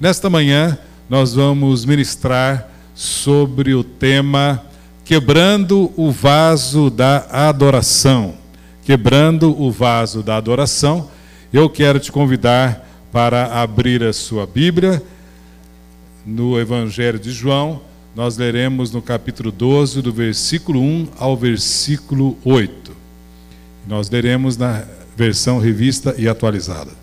Nesta manhã, nós vamos ministrar sobre o tema Quebrando o Vaso da Adoração. Quebrando o Vaso da Adoração. Eu quero te convidar para abrir a sua Bíblia no Evangelho de João. Nós leremos no capítulo 12, do versículo 1 ao versículo 8. Nós leremos na versão revista e atualizada.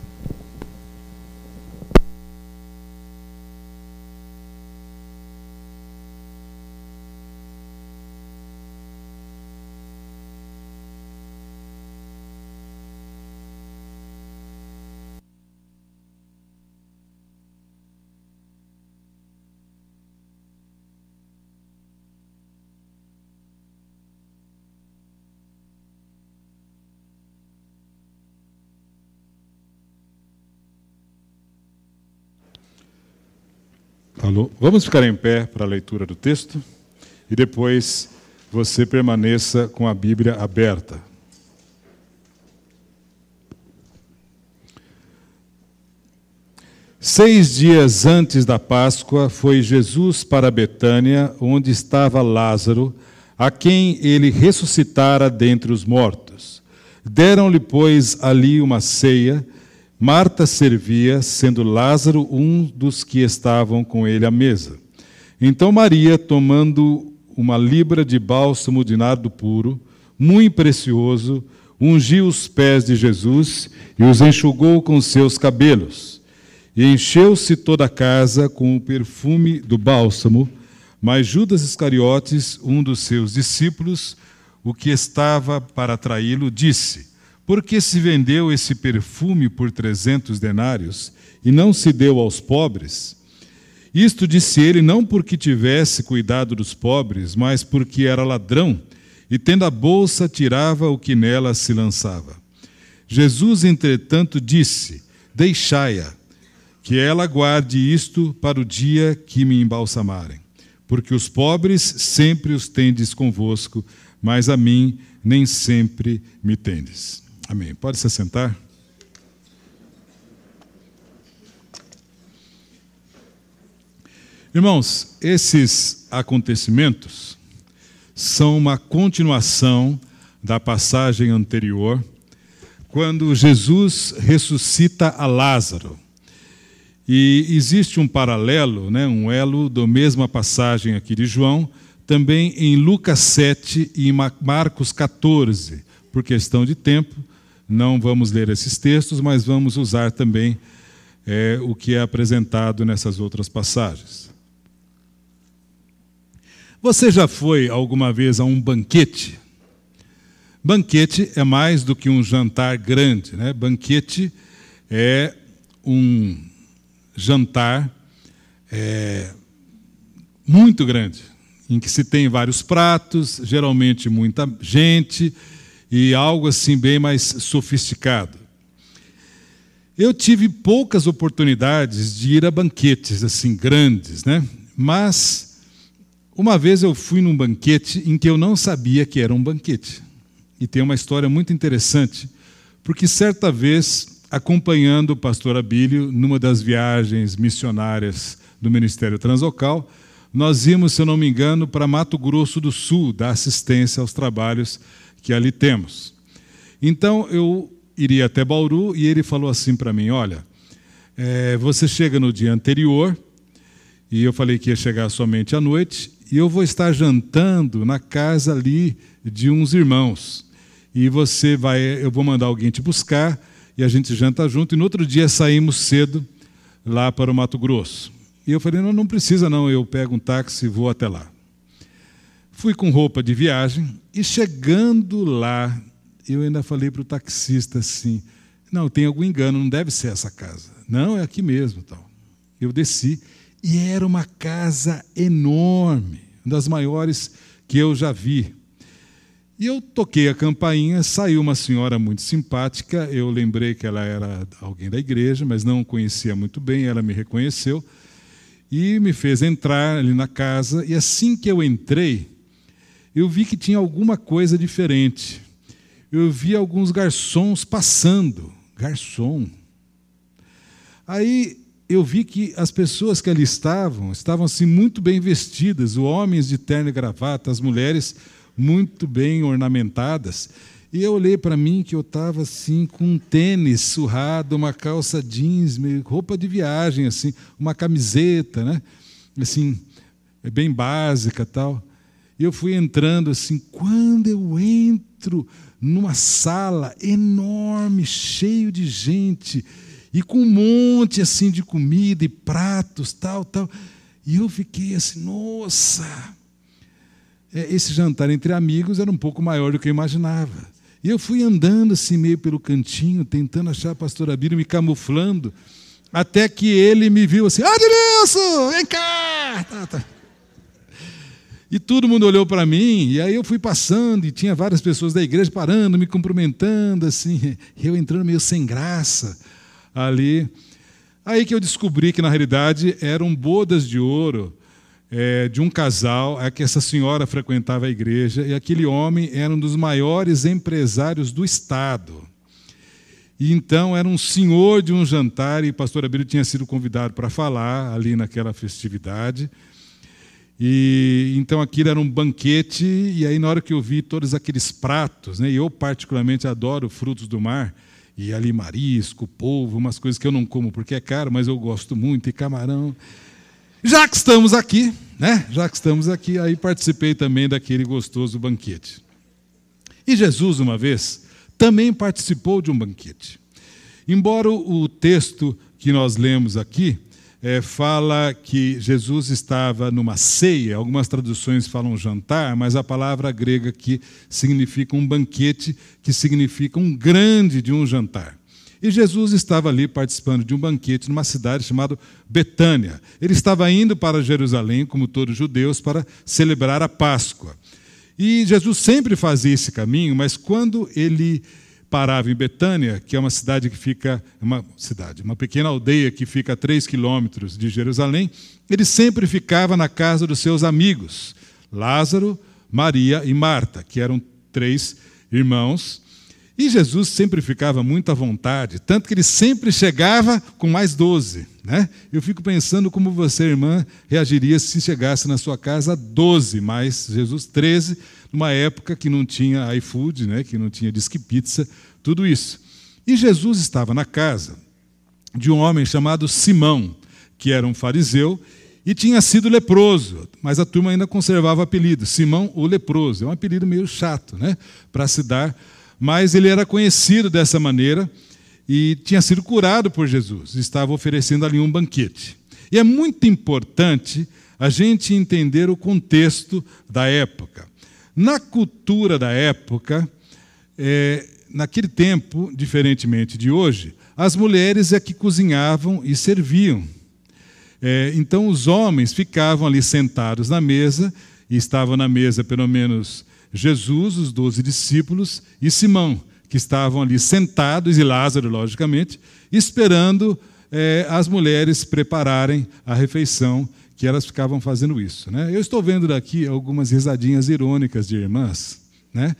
Alô? Vamos ficar em pé para a leitura do texto e depois você permaneça com a Bíblia aberta. Seis dias antes da Páscoa, foi Jesus para Betânia, onde estava Lázaro, a quem ele ressuscitara dentre os mortos. Deram-lhe, pois, ali uma ceia Marta servia, sendo Lázaro um dos que estavam com ele à mesa. Então Maria, tomando uma libra de bálsamo de nardo puro, muito precioso, ungiu os pés de Jesus e os enxugou com seus cabelos. E encheu-se toda a casa com o perfume do bálsamo. Mas Judas Iscariotes, um dos seus discípulos, o que estava para traí-lo, disse: por que se vendeu esse perfume por trezentos denários e não se deu aos pobres? Isto disse ele não porque tivesse cuidado dos pobres, mas porque era ladrão e, tendo a bolsa, tirava o que nela se lançava. Jesus, entretanto, disse: Deixai-a, que ela guarde isto para o dia que me embalsamarem. Porque os pobres sempre os tendes convosco, mas a mim nem sempre me tendes. Amém. Pode se sentar. Irmãos, esses acontecimentos são uma continuação da passagem anterior, quando Jesus ressuscita a Lázaro. E existe um paralelo, né, um elo da mesma passagem aqui de João, também em Lucas 7 e Marcos 14. Por questão de tempo, não vamos ler esses textos, mas vamos usar também é, o que é apresentado nessas outras passagens. Você já foi alguma vez a um banquete? Banquete é mais do que um jantar grande, né? Banquete é um jantar é, muito grande, em que se tem vários pratos, geralmente muita gente e algo assim bem mais sofisticado. Eu tive poucas oportunidades de ir a banquetes assim grandes, né? Mas uma vez eu fui num banquete em que eu não sabia que era um banquete. E tem uma história muito interessante, porque certa vez, acompanhando o pastor Abílio numa das viagens missionárias do Ministério Transocal, nós íamos, se eu não me engano, para Mato Grosso do Sul, dar assistência aos trabalhos que ali temos. Então eu iria até Bauru e ele falou assim para mim: Olha, é, você chega no dia anterior, e eu falei que ia chegar somente à noite, e eu vou estar jantando na casa ali de uns irmãos. E você vai, eu vou mandar alguém te buscar, e a gente janta junto, e no outro dia saímos cedo lá para o Mato Grosso. E eu falei: Não, não precisa, não, eu pego um táxi e vou até lá. Fui com roupa de viagem e chegando lá, eu ainda falei para o taxista assim: não, tem algum engano, não deve ser essa casa. Não, é aqui mesmo. Tal. Eu desci e era uma casa enorme, uma das maiores que eu já vi. E eu toquei a campainha, saiu uma senhora muito simpática. Eu lembrei que ela era alguém da igreja, mas não conhecia muito bem. Ela me reconheceu e me fez entrar ali na casa. E assim que eu entrei, eu vi que tinha alguma coisa diferente. Eu vi alguns garçons passando. Garçom. Aí eu vi que as pessoas que ali estavam, estavam assim muito bem vestidas, os homens de terno e gravata, as mulheres muito bem ornamentadas. E eu olhei para mim que eu estava assim com um tênis surrado, uma calça jeans, roupa de viagem assim, uma camiseta, né? Assim, bem básica, tal. E eu fui entrando assim, quando eu entro numa sala enorme, cheio de gente, e com um monte assim de comida e pratos, tal, tal. E eu fiquei assim, nossa! É, esse jantar entre amigos era um pouco maior do que eu imaginava. E eu fui andando assim meio pelo cantinho, tentando achar a pastora Bíblia, me camuflando, até que ele me viu assim, Adilson, vem cá! Tá, tá. E todo mundo olhou para mim, e aí eu fui passando, e tinha várias pessoas da igreja parando, me cumprimentando, assim, eu entrando meio sem graça ali. Aí que eu descobri que, na realidade, eram bodas de ouro é, de um casal, é que essa senhora frequentava a igreja, e aquele homem era um dos maiores empresários do Estado. E então era um senhor de um jantar, e o pastor Abílio tinha sido convidado para falar ali naquela festividade. E então aquilo era um banquete, e aí na hora que eu vi todos aqueles pratos, né, e eu particularmente adoro frutos do mar, e ali marisco, polvo, umas coisas que eu não como porque é caro, mas eu gosto muito, e camarão. Já que estamos aqui, né? Já que estamos aqui, aí participei também daquele gostoso banquete. E Jesus, uma vez, também participou de um banquete. Embora o texto que nós lemos aqui é, fala que Jesus estava numa ceia, algumas traduções falam jantar, mas a palavra grega aqui significa um banquete, que significa um grande de um jantar. E Jesus estava ali participando de um banquete numa cidade chamada Betânia. Ele estava indo para Jerusalém, como todos os judeus, para celebrar a Páscoa. E Jesus sempre fazia esse caminho, mas quando ele parava em Betânia, que é uma cidade que fica, uma cidade, uma pequena aldeia que fica a três quilômetros de Jerusalém, ele sempre ficava na casa dos seus amigos, Lázaro, Maria e Marta, que eram três irmãos. E Jesus sempre ficava muito à vontade, tanto que ele sempre chegava com mais doze. Né? Eu fico pensando como você, irmã, reagiria se chegasse na sua casa doze, mais Jesus treze, numa época que não tinha iFood, né, que não tinha Disque Pizza, tudo isso. E Jesus estava na casa de um homem chamado Simão, que era um fariseu e tinha sido leproso, mas a turma ainda conservava o apelido, Simão o leproso. É um apelido meio chato, né, para se dar, mas ele era conhecido dessa maneira e tinha sido curado por Jesus, estava oferecendo ali um banquete. E é muito importante a gente entender o contexto da época. Na cultura da época, é, naquele tempo, diferentemente de hoje, as mulheres é que cozinhavam e serviam. É, então os homens ficavam ali sentados na mesa, e estavam na mesa pelo menos Jesus, os doze discípulos, e Simão, que estavam ali sentados, e Lázaro, logicamente, esperando é, as mulheres prepararem a refeição que elas ficavam fazendo isso. Né? Eu estou vendo daqui algumas risadinhas irônicas de irmãs, né?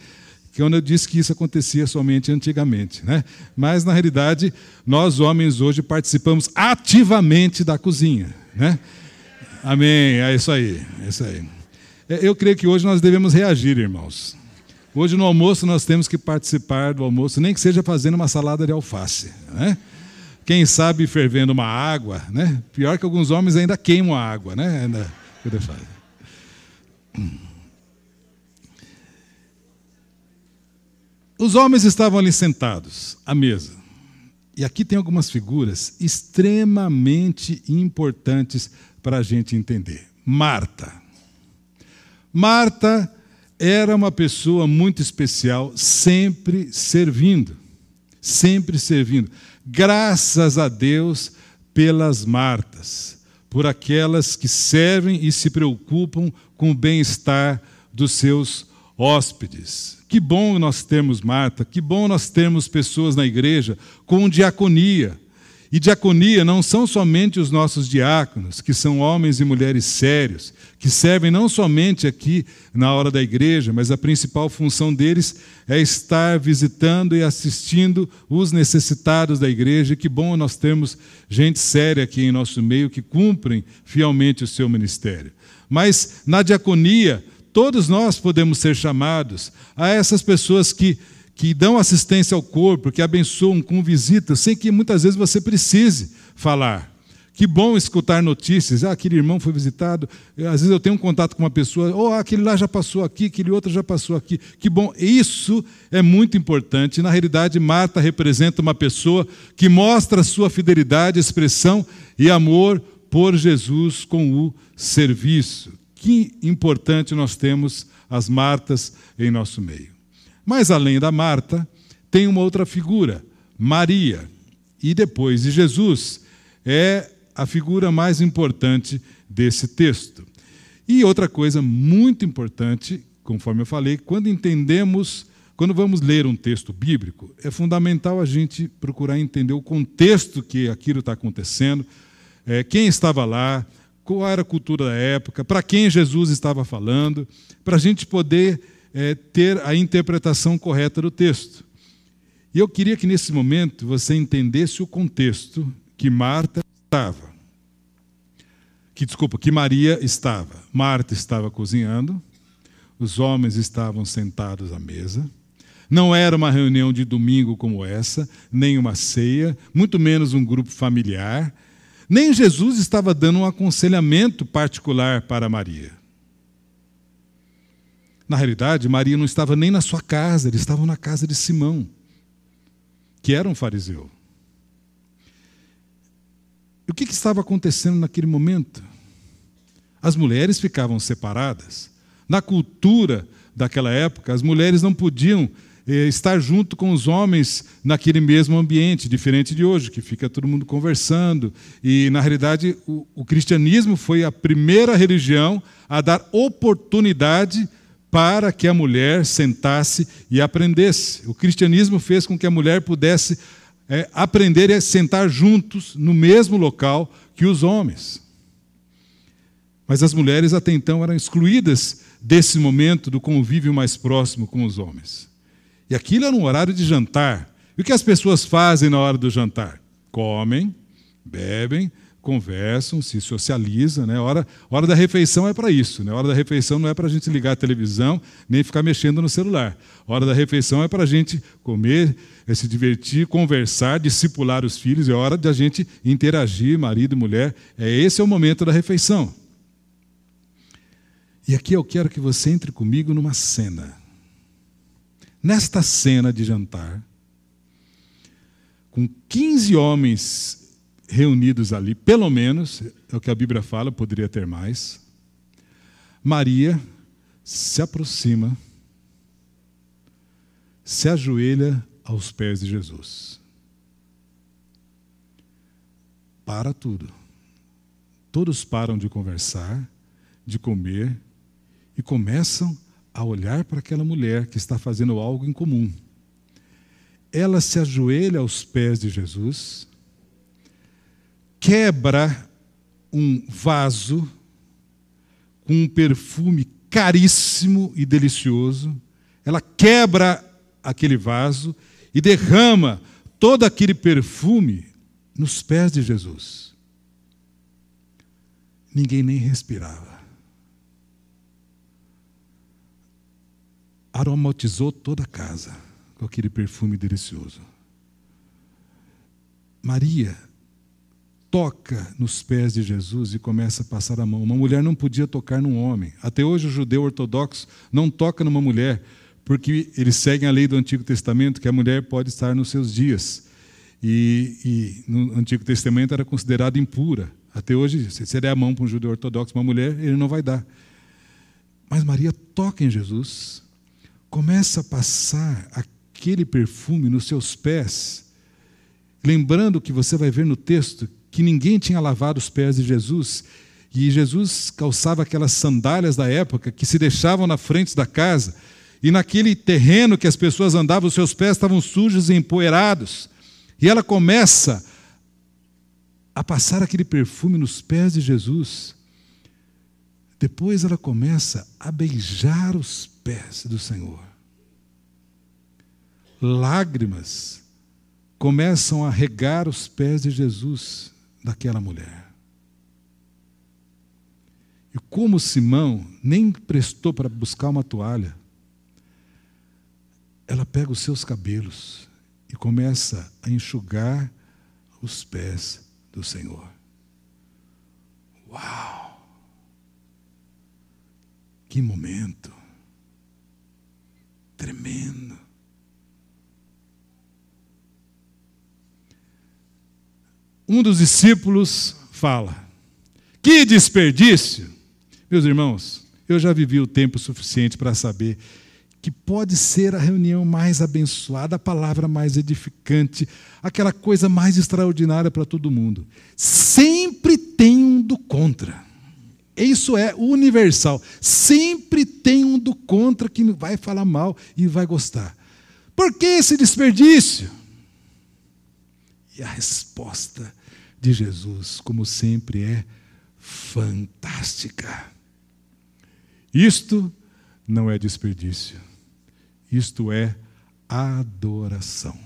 que eu disse que isso acontecia somente antigamente. Né? Mas, na realidade, nós homens hoje participamos ativamente da cozinha. Né? Amém, é isso aí, é isso aí. É, eu creio que hoje nós devemos reagir, irmãos. Hoje no almoço nós temos que participar do almoço, nem que seja fazendo uma salada de alface. Né? Quem sabe fervendo uma água, né? Pior que alguns homens ainda queimam a água, né? Ainda, Os homens estavam ali sentados à mesa. E aqui tem algumas figuras extremamente importantes para a gente entender. Marta. Marta era uma pessoa muito especial, sempre servindo. Sempre servindo. Graças a Deus pelas Martas, por aquelas que servem e se preocupam com o bem-estar dos seus hóspedes. Que bom nós termos Marta, que bom nós termos pessoas na igreja com diaconia. E diaconia não são somente os nossos diáconos, que são homens e mulheres sérios, que servem não somente aqui na hora da igreja, mas a principal função deles é estar visitando e assistindo os necessitados da igreja. E que bom nós temos gente séria aqui em nosso meio que cumprem fielmente o seu ministério. Mas na diaconia, todos nós podemos ser chamados a essas pessoas que que dão assistência ao corpo, que abençoam com visitas, sem que muitas vezes você precise falar. Que bom escutar notícias. Ah, aquele irmão foi visitado. Às vezes eu tenho um contato com uma pessoa. Oh, aquele lá já passou aqui, aquele outro já passou aqui. Que bom. Isso é muito importante. Na realidade, Marta representa uma pessoa que mostra sua fidelidade, expressão e amor por Jesus com o serviço. Que importante nós temos as Martas em nosso meio. Mas além da Marta, tem uma outra figura, Maria. E depois de Jesus, é a figura mais importante desse texto. E outra coisa muito importante, conforme eu falei, quando entendemos, quando vamos ler um texto bíblico, é fundamental a gente procurar entender o contexto que aquilo está acontecendo, é, quem estava lá, qual era a cultura da época, para quem Jesus estava falando, para a gente poder é, ter a interpretação correta do texto. E eu queria que nesse momento você entendesse o contexto que Marta estava. Que desculpa, que Maria estava. Marta estava cozinhando, os homens estavam sentados à mesa. Não era uma reunião de domingo como essa, nem uma ceia, muito menos um grupo familiar. Nem Jesus estava dando um aconselhamento particular para Maria. Na realidade, Maria não estava nem na sua casa, eles estavam na casa de Simão, que era um fariseu. E o que, que estava acontecendo naquele momento? As mulheres ficavam separadas. Na cultura daquela época, as mulheres não podiam eh, estar junto com os homens naquele mesmo ambiente, diferente de hoje, que fica todo mundo conversando. E, na realidade, o, o cristianismo foi a primeira religião a dar oportunidade para que a mulher sentasse e aprendesse. O cristianismo fez com que a mulher pudesse é, aprender a sentar juntos no mesmo local que os homens. Mas as mulheres até então eram excluídas desse momento do convívio mais próximo com os homens. E aquilo era um horário de jantar. E o que as pessoas fazem na hora do jantar? Comem, bebem, conversam, se socializam. Né? Hora, hora da refeição é para isso. Né? Hora da refeição não é para a gente ligar a televisão nem ficar mexendo no celular. Hora da refeição é para a gente comer, é se divertir, conversar, discipular os filhos. É hora de a gente interagir, marido e mulher. É esse é o momento da refeição. E aqui eu quero que você entre comigo numa cena. Nesta cena de jantar, com 15 homens reunidos ali, pelo menos, é o que a Bíblia fala, poderia ter mais. Maria se aproxima, se ajoelha aos pés de Jesus. Para tudo. Todos param de conversar, de comer e começam a olhar para aquela mulher que está fazendo algo em comum. Ela se ajoelha aos pés de Jesus quebra um vaso com um perfume caríssimo e delicioso, ela quebra aquele vaso e derrama todo aquele perfume nos pés de Jesus. Ninguém nem respirava. Aromatizou toda a casa com aquele perfume delicioso. Maria toca nos pés de Jesus e começa a passar a mão. Uma mulher não podia tocar num homem. Até hoje o judeu ortodoxo não toca numa mulher, porque eles seguem a lei do Antigo Testamento que a mulher pode estar nos seus dias. E, e no Antigo Testamento era considerada impura. Até hoje, se você der a mão para um judeu ortodoxo, uma mulher, ele não vai dar. Mas Maria toca em Jesus, começa a passar aquele perfume nos seus pés, lembrando que você vai ver no texto que ninguém tinha lavado os pés de Jesus. E Jesus calçava aquelas sandálias da época que se deixavam na frente da casa. E naquele terreno que as pessoas andavam, os seus pés estavam sujos e empoeirados. E ela começa a passar aquele perfume nos pés de Jesus. Depois ela começa a beijar os pés do Senhor. Lágrimas começam a regar os pés de Jesus, daquela mulher. E como Simão nem prestou para buscar uma toalha, ela pega os seus cabelos e começa a enxugar os pés do Senhor. Uau! Que momento! Tremendo! Um dos discípulos fala: Que desperdício! Meus irmãos, eu já vivi o tempo suficiente para saber que pode ser a reunião mais abençoada, a palavra mais edificante, aquela coisa mais extraordinária para todo mundo. Sempre tem um do contra. Isso é universal. Sempre tem um do contra que vai falar mal e vai gostar. Por que esse desperdício? E a resposta de Jesus, como sempre, é fantástica. Isto não é desperdício. Isto é adoração.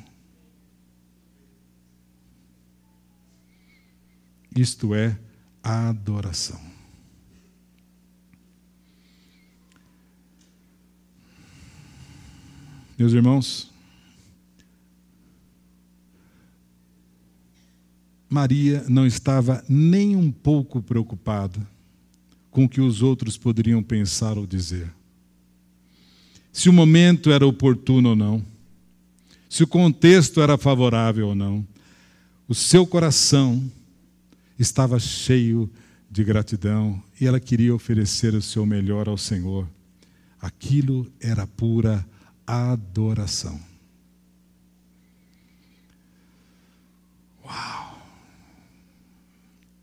Isto é adoração. Meus irmãos, Maria não estava nem um pouco preocupada com o que os outros poderiam pensar ou dizer se o momento era oportuno ou não, se o contexto era favorável ou não. O seu coração estava cheio de gratidão e ela queria oferecer o seu melhor ao Senhor. Aquilo era pura adoração. Uau!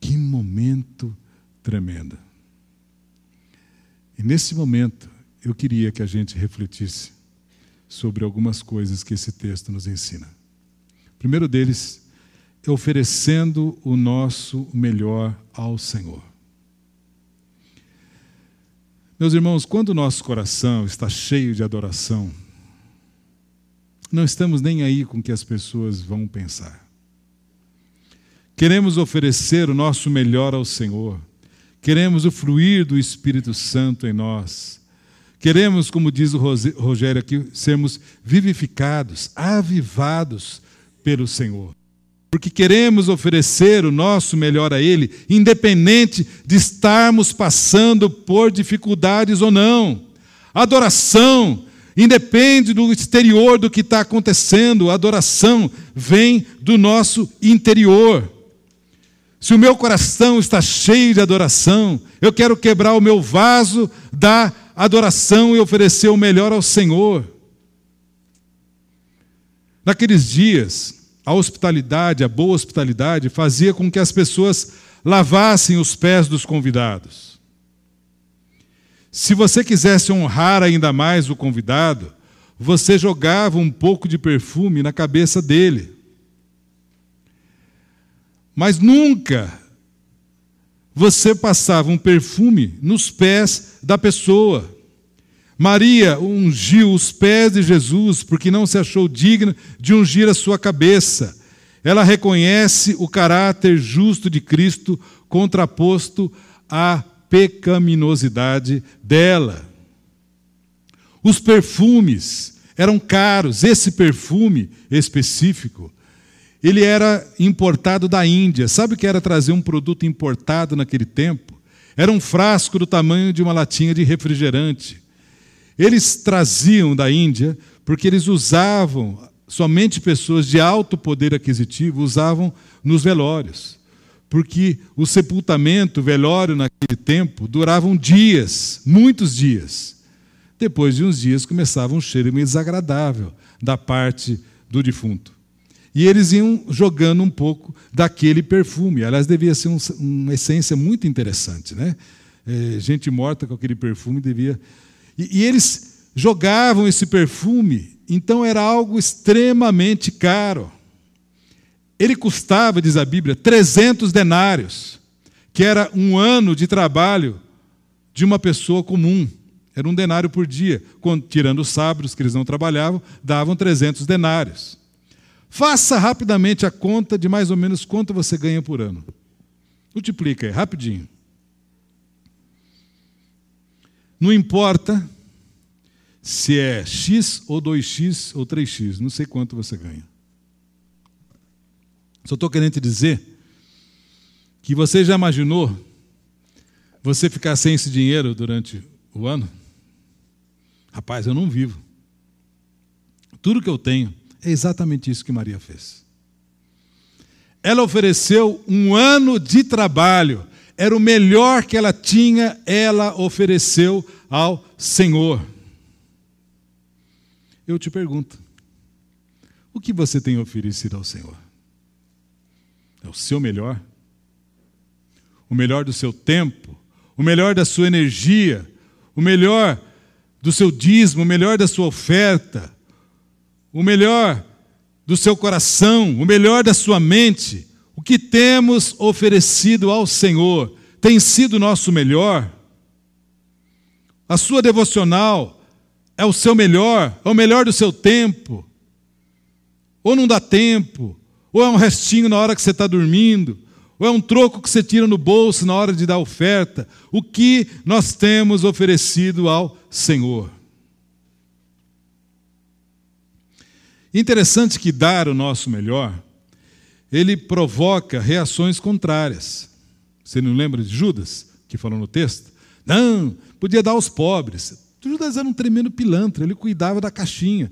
Que momento tremendo. E nesse momento, eu queria que a gente refletisse sobre algumas coisas que esse texto nos ensina. O primeiro deles é oferecendo o nosso melhor ao Senhor. Meus irmãos, quando o nosso coração está cheio de adoração, não estamos nem aí com o que as pessoas vão pensar. Queremos oferecer o nosso melhor ao Senhor, queremos o fluir do Espírito Santo em nós Queremos, como diz o Rogério aqui, sermos vivificados, avivados pelo Senhor. Porque queremos oferecer o nosso melhor a Ele, independente de estarmos passando por dificuldades ou não. Adoração independe do exterior do que está acontecendo, adoração vem do nosso interior. Se o meu coração está cheio de adoração, eu quero quebrar o meu vaso da adoração e oferecer o melhor ao Senhor. Naqueles dias, a hospitalidade, a boa hospitalidade, fazia com que as pessoas lavassem os pés dos convidados. Se você quisesse honrar ainda mais o convidado, você jogava um pouco de perfume na cabeça dele. Mas nunca você passava um perfume nos pés da pessoa. Maria ungiu os pés de Jesus porque não se achou digna de ungir a sua cabeça. Ela reconhece o caráter justo de Cristo contraposto à pecaminosidade dela. Os perfumes eram caros, esse perfume específico ele era importado da Índia. Sabe o que era trazer um produto importado naquele tempo? Era um frasco do tamanho de uma latinha de refrigerante. Eles traziam da Índia porque eles usavam, somente pessoas de alto poder aquisitivo usavam nos velórios. Porque o sepultamento, o velório naquele tempo, duravam dias, muitos dias. Depois de uns dias começava um cheiro meio desagradável da parte do defunto. E eles iam jogando um pouco daquele perfume. Aliás, devia ser um, uma essência muito interessante. Né? É, gente morta com aquele perfume devia. E, e eles jogavam esse perfume, então era algo extremamente caro. Ele custava, diz a Bíblia, 300 denários, que era um ano de trabalho de uma pessoa comum. Era um denário por dia. Tirando os sábados, que eles não trabalhavam, davam 300 denários. Faça rapidamente a conta de mais ou menos quanto você ganha por ano. Multiplica aí, rapidinho. Não importa se é X ou 2X ou 3X, não sei quanto você ganha. Só estou querendo te dizer que você já imaginou você ficar sem esse dinheiro durante o ano? Rapaz, eu não vivo. Tudo que eu tenho é exatamente isso que Maria fez. Ela ofereceu um ano de trabalho, era o melhor que ela tinha, ela ofereceu ao Senhor. Eu te pergunto, o que você tem oferecido ao Senhor? É o seu melhor? O melhor do seu tempo? O melhor da sua energia? O melhor do seu dízimo? O melhor da sua oferta? O melhor do seu coração? O melhor da sua mente? O que temos oferecido ao Senhor tem sido o nosso melhor? A sua devocional é o seu melhor, é o melhor do seu tempo? Ou não dá tempo? Ou é um restinho na hora que você está dormindo? Ou é um troco que você tira no bolso na hora de dar oferta? O que nós temos oferecido ao Senhor? Interessante que dar o nosso melhor, ele provoca reações contrárias. Você não lembra de Judas, que falou no texto? Não, podia dar aos pobres. Judas era um tremendo pilantra, ele cuidava da caixinha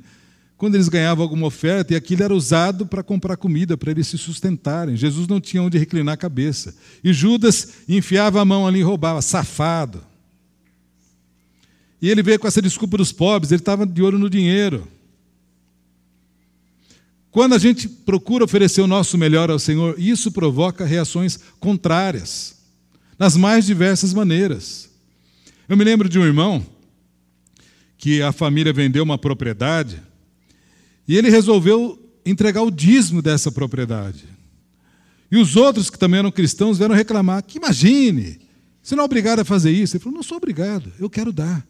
quando eles ganhavam alguma oferta, e aquilo era usado para comprar comida, para eles se sustentarem. Jesus não tinha onde reclinar a cabeça. E Judas enfiava a mão ali e roubava, safado. E ele veio com essa desculpa dos pobres, ele estava de olho no dinheiro. Quando a gente procura oferecer o nosso melhor ao Senhor, isso provoca reações contrárias, nas mais diversas maneiras. Eu me lembro de um irmão que a família vendeu uma propriedade e ele resolveu entregar o dízimo dessa propriedade. E os outros que também eram cristãos vieram reclamar: que imagine, você não é obrigado a fazer isso. Ele falou: não sou obrigado, eu quero dar.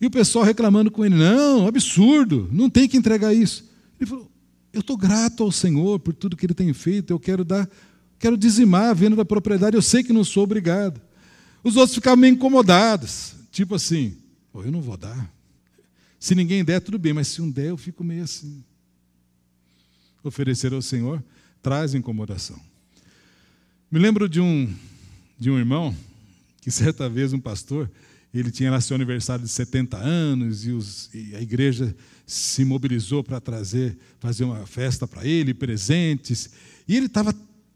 E o pessoal reclamando com ele: não, absurdo, não tem que entregar isso. Ele falou: eu estou grato ao Senhor por tudo que ele tem feito, eu quero dar, quero dizimar a venda da propriedade, eu sei que não sou obrigado. Os outros ficavam meio incomodados, tipo assim: eu não vou dar. Se ninguém der, tudo bem, mas se um der, eu fico meio assim. Oferecer ao Senhor traz incomodação. Me lembro de um, de um irmão que certa vez um pastor, ele tinha lá seu aniversário de 70 anos e, os, e a igreja se mobilizou para trazer, fazer uma festa para ele, presentes, e ele estava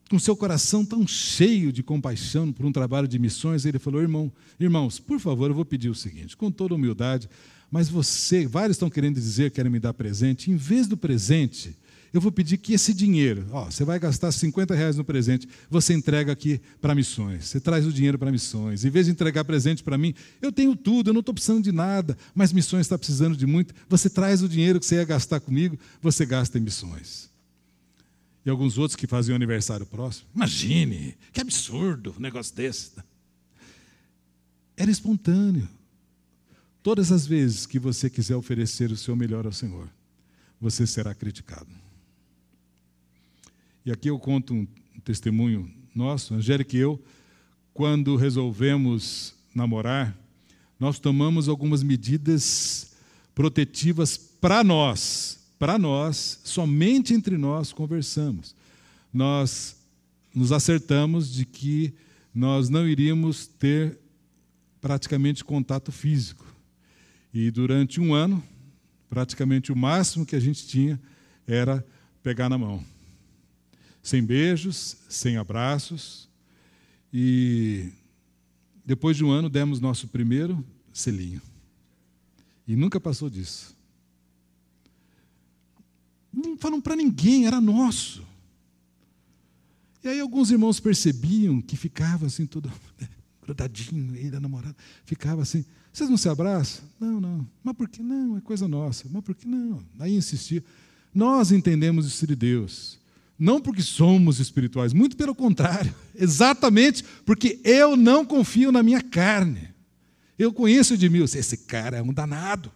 com seu coração tão cheio de compaixão por um trabalho de missões, ele falou: "Irmão, irmãos, por favor, eu vou pedir o seguinte, com toda humildade, mas você, vários estão querendo dizer que querem me dar presente. Em vez do presente, eu vou pedir que esse dinheiro, ó, você vai gastar 50 reais no presente, você entrega aqui para missões. Você traz o dinheiro para missões. Em vez de entregar presente para mim, eu tenho tudo, eu não estou precisando de nada, mas missões está precisando de muito. Você traz o dinheiro que você ia gastar comigo, você gasta em missões. E alguns outros que faziam aniversário próximo. Imagine, que absurdo um negócio desse. Era espontâneo. Todas as vezes que você quiser oferecer o seu melhor ao Senhor, você será criticado. E aqui eu conto um testemunho nosso, Angélica e eu, quando resolvemos namorar, nós tomamos algumas medidas protetivas para nós, para nós, somente entre nós conversamos. Nós nos acertamos de que nós não iríamos ter praticamente contato físico. E durante um ano, praticamente o máximo que a gente tinha era pegar na mão. Sem beijos, sem abraços. E depois de um ano demos nosso primeiro selinho. E nunca passou disso. Não falam para ninguém, era nosso. E aí alguns irmãos percebiam que ficava assim todo grudadinho, ele, a namorada, ficava assim. Vocês não se abraçam? Não, não. Mas por que não? É coisa nossa. Mas por que não? Aí insistia. Nós entendemos isso de Deus. Não porque somos espirituais, muito pelo contrário, exatamente porque eu não confio na minha carne. Eu conheço Edmilson, esse cara é um danado.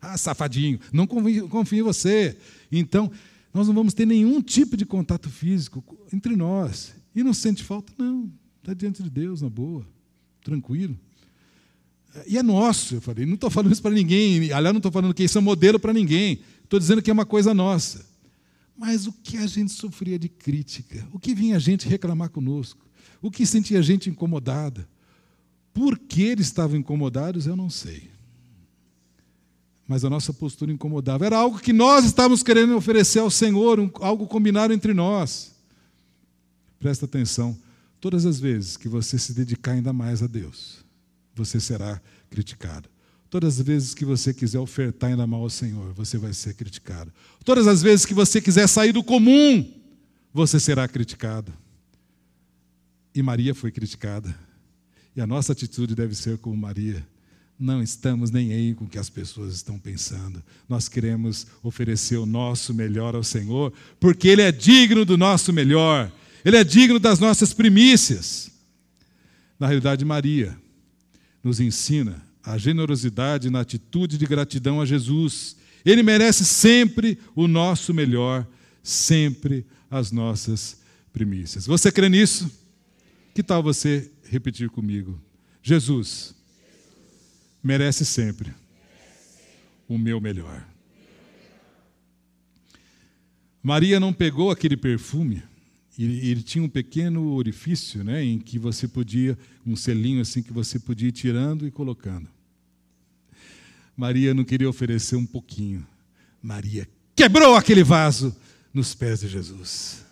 Ah, safadinho, não confio, confio em você. Então, nós não vamos ter nenhum tipo de contato físico entre nós. E não sente falta? Não. Está diante de Deus, na boa, tranquilo. E é nosso, eu falei. Não estou falando isso para ninguém. Aliás, não estou falando que isso é modelo para ninguém. Estou dizendo que é uma coisa nossa. Mas o que a gente sofria de crítica? O que vinha a gente reclamar conosco? O que sentia a gente incomodada? Por que eles estavam incomodados, eu não sei. Mas a nossa postura incomodava. Era algo que nós estávamos querendo oferecer ao Senhor, um, algo combinado entre nós. Presta atenção. Todas as vezes que você se dedicar ainda mais a Deus, você será criticado. Todas as vezes que você quiser ofertar ainda mal ao Senhor, você vai ser criticado. Todas as vezes que você quiser sair do comum, você será criticado. E Maria foi criticada. E a nossa atitude deve ser como Maria. Não estamos nem aí com o que as pessoas estão pensando. Nós queremos oferecer o nosso melhor ao Senhor, porque Ele é digno do nosso melhor. Ele é digno das nossas primícias. Na realidade, Maria nos ensina a generosidade na atitude de gratidão a Jesus. Ele merece sempre o nosso melhor, sempre as nossas primícias. Você crê nisso? Que tal você repetir comigo? Jesus merece sempre o meu melhor. Maria não pegou aquele perfume e ele tinha um pequeno orifício, né, em que você podia, um selinho assim que você podia ir tirando e colocando. Maria não queria oferecer um pouquinho. Maria quebrou aquele vaso nos pés de Jesus.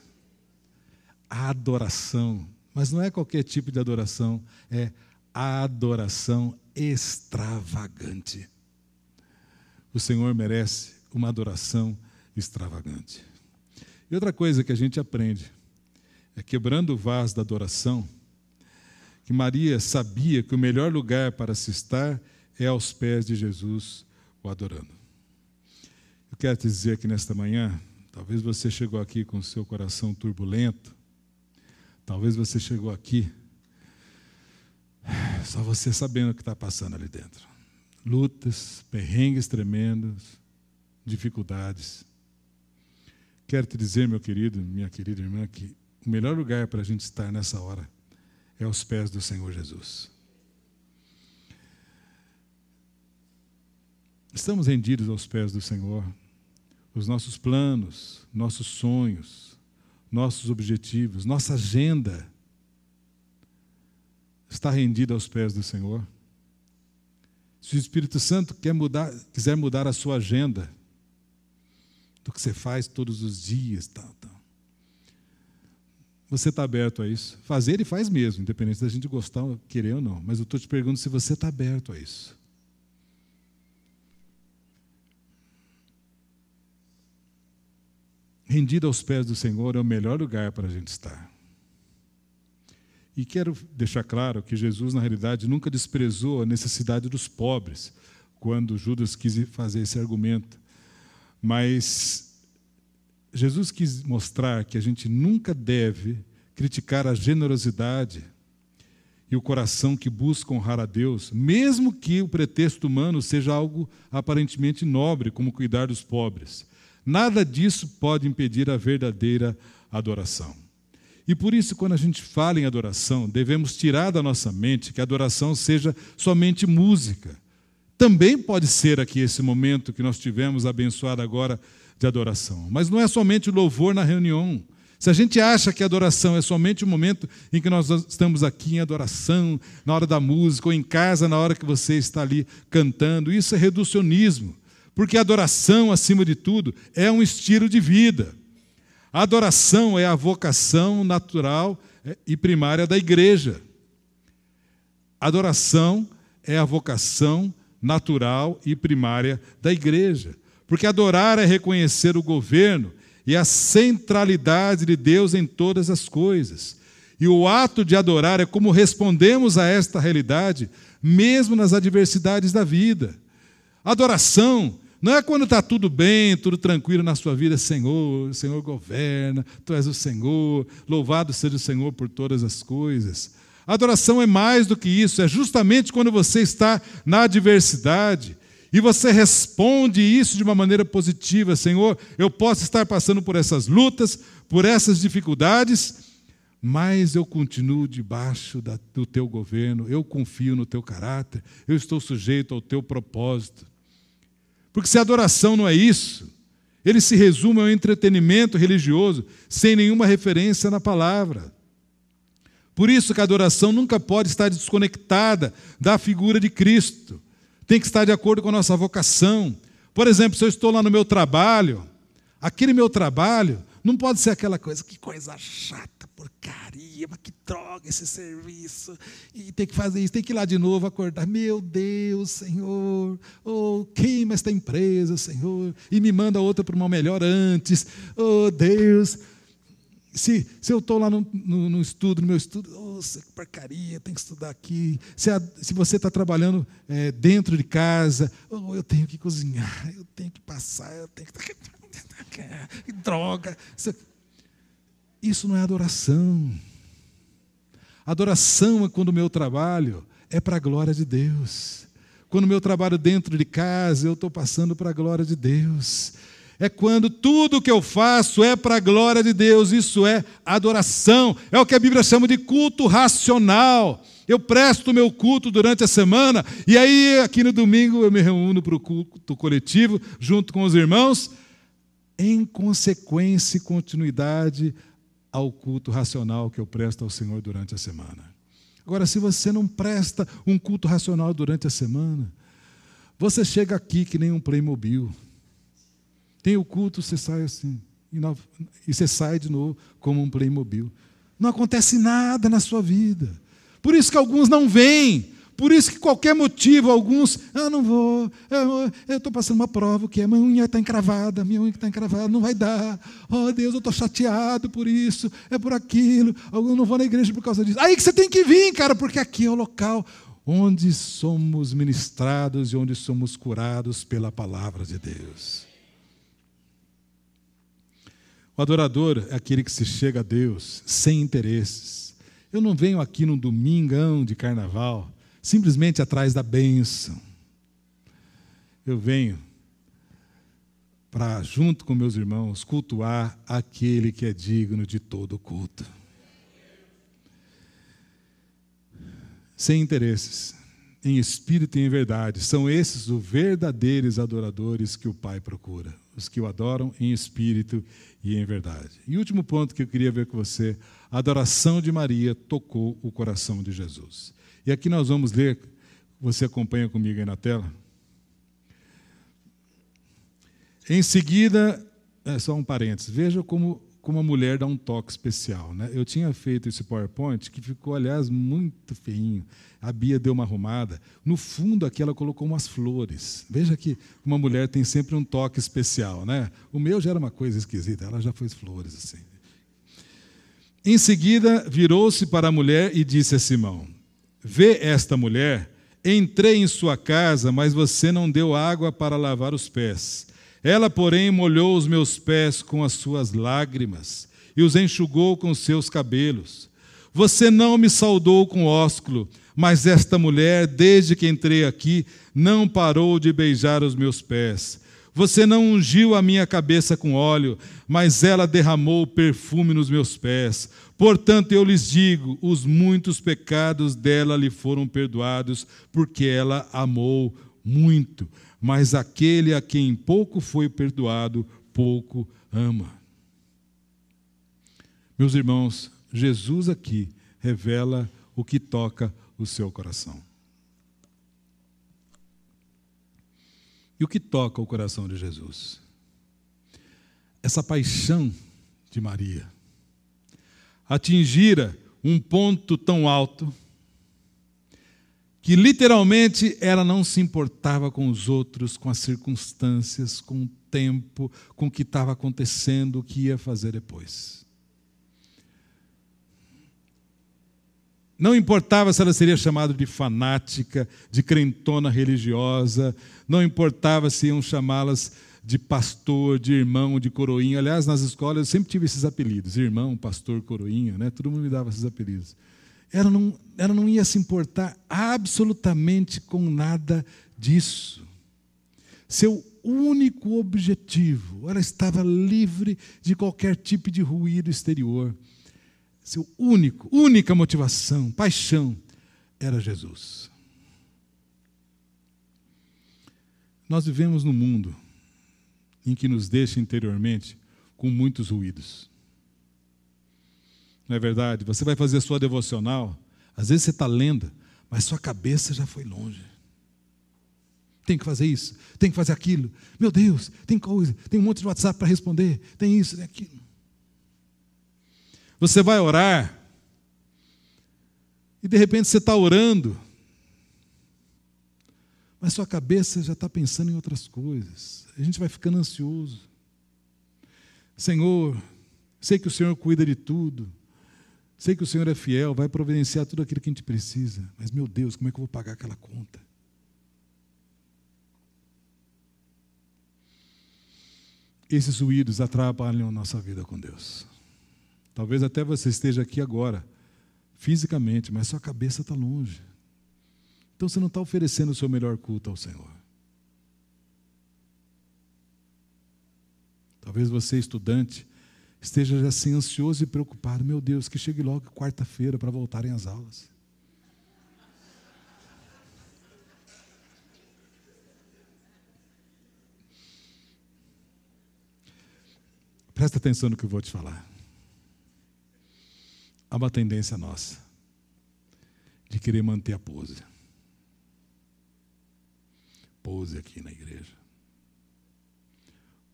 A adoração, mas não é qualquer tipo de adoração, é adoração extravagante. O Senhor merece uma adoração extravagante. E outra coisa que a gente aprende é quebrando o vaso da adoração, que Maria sabia que o melhor lugar para se estar é aos pés de Jesus, o adorando. Eu quero te dizer que nesta manhã, talvez você chegou aqui com seu coração turbulento, talvez você chegou aqui só você sabendo o que está passando ali dentro. Lutas, perrengues tremendos, dificuldades. Quero te dizer, meu querido, minha querida irmã, que o melhor lugar para a gente estar nessa hora é aos pés do Senhor Jesus. Estamos rendidos aos pés do Senhor. Os nossos planos, nossos sonhos, nossos objetivos, nossa agenda está rendida aos pés do Senhor. Se o Espírito Santo quer mudar, quiser mudar a sua agenda, do que você faz todos os dias, tal, tal. Você está aberto a isso? Fazer ele faz mesmo, independente da gente gostar, querer ou não. Mas eu estou te perguntando se você está aberto a isso. Rendido aos pés do Senhor é o melhor lugar para a gente estar. E quero deixar claro que Jesus, na realidade, nunca desprezou a necessidade dos pobres, quando Judas quis fazer esse argumento. Mas Jesus quis mostrar que a gente nunca deve criticar a generosidade e o coração que busca honrar a Deus, mesmo que o pretexto humano seja algo aparentemente nobre, como cuidar dos pobres. Nada disso pode impedir a verdadeira adoração. E por isso, quando a gente fala em adoração, devemos tirar da nossa mente que a adoração seja somente música. Também pode ser aqui esse momento que nós tivemos abençoado agora de adoração. Mas não é somente louvor na reunião. Se a gente acha que a adoração é somente o momento em que nós estamos aqui em adoração, na hora da música, ou em casa, na hora que você está ali cantando, isso é reducionismo. Porque adoração, acima de tudo, é um estilo de vida. A adoração é a vocação natural é, e primária da igreja. Adoração é a vocação natural e primária da igreja. Porque adorar é reconhecer o governo e a centralidade de Deus em todas as coisas. E o ato de adorar é como respondemos a esta realidade, mesmo nas adversidades da vida. Adoração Não é quando está tudo bem, tudo tranquilo na sua vida, Senhor, o Senhor governa, Tu és o Senhor, louvado seja o Senhor por todas as coisas. Adoração é mais do que isso, é justamente quando você está na adversidade e você responde isso de uma maneira positiva: Senhor, eu posso estar passando por essas lutas, por essas dificuldades, mas eu continuo debaixo da, do teu governo, eu confio no teu caráter, eu estou sujeito ao teu propósito. Porque se adoração não é isso, ele se resume ao entretenimento religioso, sem nenhuma referência na palavra. Por isso que a adoração nunca pode estar desconectada da figura de Cristo. Tem que estar de acordo com a nossa vocação. Por exemplo, se eu estou lá no meu trabalho, aquele meu trabalho não pode ser aquela coisa, que coisa chata, porcaria, mas que droga esse serviço. E tem que fazer isso, tem que ir lá de novo acordar. Meu Deus, Senhor, oh, queima esta empresa, Senhor, e me manda outra para uma melhor antes. Oh, Deus. Se, se eu estou lá no, no, no, estudo, no meu estudo, oh, que porcaria, tem que estudar aqui. Se, a, se você está trabalhando é, dentro de casa, oh, eu tenho que cozinhar, eu tenho que passar, eu tenho que. Droga. Isso não é adoração. Adoração é quando o meu trabalho é para a glória de Deus. Quando o meu trabalho dentro de casa, eu estou passando para a glória de Deus é quando tudo que eu faço é para a glória de Deus, isso é adoração, é o que a Bíblia chama de culto racional. Eu presto o meu culto durante a semana, e aí, aqui no domingo, eu me reúno para o culto coletivo, junto com os irmãos, em consequência e continuidade ao culto racional que eu presto ao Senhor durante a semana. Agora, se você não presta um culto racional durante a semana, você chega aqui que nem um Playmobil. Tem o culto, você sai assim. E você sai de novo como um Playmobil. Não acontece nada na sua vida. Por isso que alguns não vêm. Por isso que qualquer motivo, alguns, ah, não vou, eu estou passando uma prova, que é, minha unha está encravada, minha unha está encravada, não vai dar. Oh Deus, eu estou chateado por isso, é por aquilo, eu não vou na igreja por causa disso. Aí que você tem que vir, cara, porque aqui é o local onde somos ministrados e onde somos curados pela palavra de Deus. O adorador é aquele que se chega a Deus sem interesses. Eu não venho aqui num domingão de carnaval, simplesmente atrás da bênção. Eu venho para, junto com meus irmãos, cultuar aquele que é digno de todo culto. Sem interesses, em espírito e em verdade. São esses os verdadeiros adoradores que o Pai procura os que o adoram em espírito e em verdade. E último ponto que eu queria ver com você: a adoração de Maria tocou o coração de Jesus. E aqui nós vamos ler, você acompanha comigo aí na tela. Em seguida, é só um parênteses, veja como como a mulher dá um toque especial. Né? Eu tinha feito esse PowerPoint, que ficou, aliás, muito feinho. A Bia deu uma arrumada. No fundo, aqui ela colocou umas flores. Veja que uma mulher tem sempre um toque especial. Né? O meu já era uma coisa esquisita, ela já fez flores assim. Em seguida, virou-se para a mulher e disse a Simão: Vê esta mulher, entrei em sua casa, mas você não deu água para lavar os pés. Ela, porém, molhou os meus pés com as suas lágrimas e os enxugou com seus cabelos. Você não me saudou com ósculo, mas esta mulher, desde que entrei aqui, não parou de beijar os meus pés. Você não ungiu a minha cabeça com óleo, mas ela derramou perfume nos meus pés. Portanto, eu lhes digo: os muitos pecados dela lhe foram perdoados, porque ela amou muito mas aquele a quem pouco foi perdoado, pouco ama. Meus irmãos, Jesus aqui revela o que toca o seu coração. E o que toca o coração de Jesus? Essa paixão de Maria atingira um ponto tão alto que literalmente ela não se importava com os outros, com as circunstâncias, com o tempo, com o que estava acontecendo, o que ia fazer depois. Não importava se ela seria chamada de fanática, de crentona religiosa, não importava se iam chamá-las de pastor, de irmão, de coroinha. Aliás, nas escolas eu sempre tive esses apelidos: irmão, pastor, coroinha, né? todo mundo me dava esses apelidos. Ela não, ela não ia se importar absolutamente com nada disso. Seu único objetivo, ela estava livre de qualquer tipo de ruído exterior. Seu único, única motivação, paixão, era Jesus. Nós vivemos num mundo em que nos deixa interiormente com muitos ruídos. Não é verdade? Você vai fazer a sua devocional, às vezes você está lendo, mas sua cabeça já foi longe. Tem que fazer isso, tem que fazer aquilo. Meu Deus, tem coisa, tem um monte de WhatsApp para responder, tem isso, tem aquilo. Você vai orar, e de repente você está orando, mas sua cabeça já está pensando em outras coisas. A gente vai ficando ansioso. Senhor, sei que o Senhor cuida de tudo. Sei que o Senhor é fiel, vai providenciar tudo aquilo que a gente precisa. Mas, meu Deus, como é que eu vou pagar aquela conta? Esses ruídos atrapalham a nossa vida com Deus. Talvez até você esteja aqui agora, fisicamente, mas sua cabeça está longe. Então você não está oferecendo o seu melhor culto ao Senhor. Talvez você, estudante, esteja já assim ansioso e preocupado. Meu Deus, que chegue logo quarta-feira para voltarem às aulas. Presta atenção no que eu vou te falar. Há uma tendência nossa de querer manter a pose pose aqui na igreja.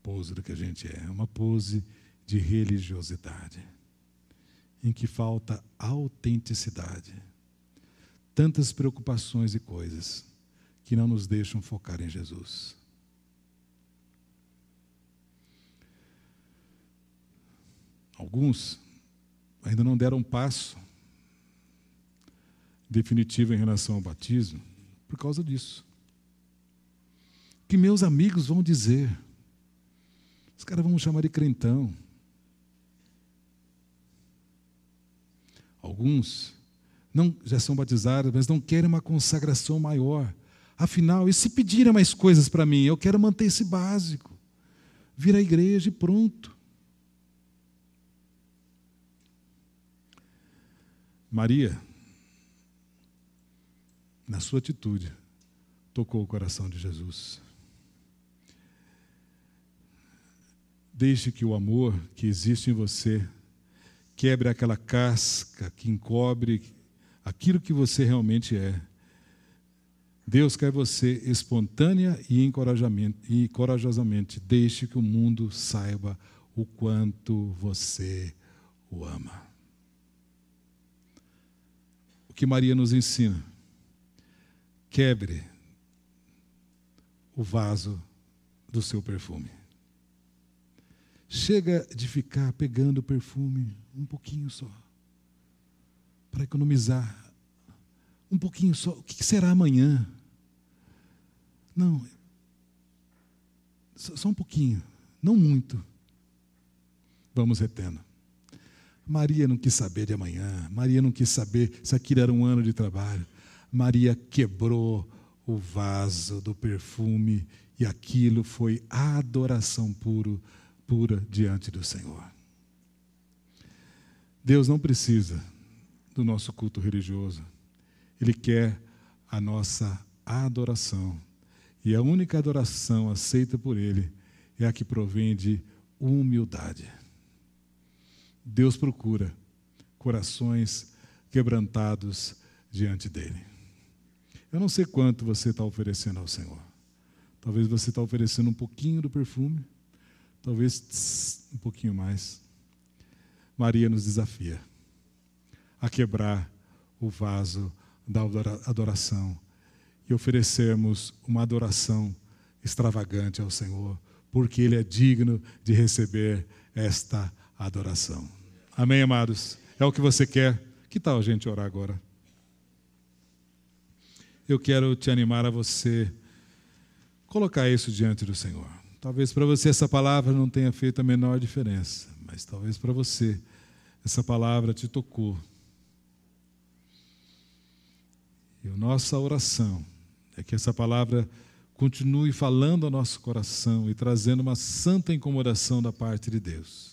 Pose do que a gente é, uma pose de religiosidade, em que falta autenticidade. Tantas preocupações e coisas que não nos deixam focar em Jesus. Alguns ainda não deram um passo definitivo em relação ao batismo por causa disso que meus amigos vão dizer. Os caras vão me chamar de crentão. Alguns não já são batizados, mas não querem uma consagração maior. Afinal, e se pedirem mais coisas para mim? Eu quero manter esse básico. Vir à igreja e pronto. Maria, na sua atitude, tocou o coração de Jesus. Deixe que o amor que existe em você quebre aquela casca que encobre aquilo que você realmente é. Deus quer você espontânea e e corajosamente. Deixe que o mundo saiba o quanto você o ama. Que Maria nos ensina? Quebre o vaso do seu perfume. Chega de ficar pegando perfume um pouquinho só, para economizar. Um pouquinho só. O que será amanhã? Não. Só um pouquinho, não muito. Vamos retendo. Maria não quis saber de amanhã. Maria não quis saber se aquilo era um ano de trabalho. Maria quebrou o vaso do perfume e aquilo foi adoração puro pura diante do Senhor. Deus não precisa do nosso culto religioso, Ele quer a nossa adoração. E a única adoração aceita por Ele é a que provém de humildade. Deus procura corações quebrantados diante dEle. Eu não sei quanto você está oferecendo ao Senhor. Talvez você está oferecendo um pouquinho do perfume, talvez tss, um pouquinho mais. Maria nos desafia a quebrar o vaso da adoração e oferecermos uma adoração extravagante ao Senhor, porque Ele é digno de receber esta adoração. Amém, amados? É o que você quer? Que tal a gente orar agora? eu quero te animar a você colocar isso diante do Senhor. Talvez para você essa palavra não tenha feito a menor diferença, mas talvez para você essa palavra te tocou. E a nossa oração é que essa palavra continue falando ao nosso coração e trazendo uma santa incomodação da parte de Deus.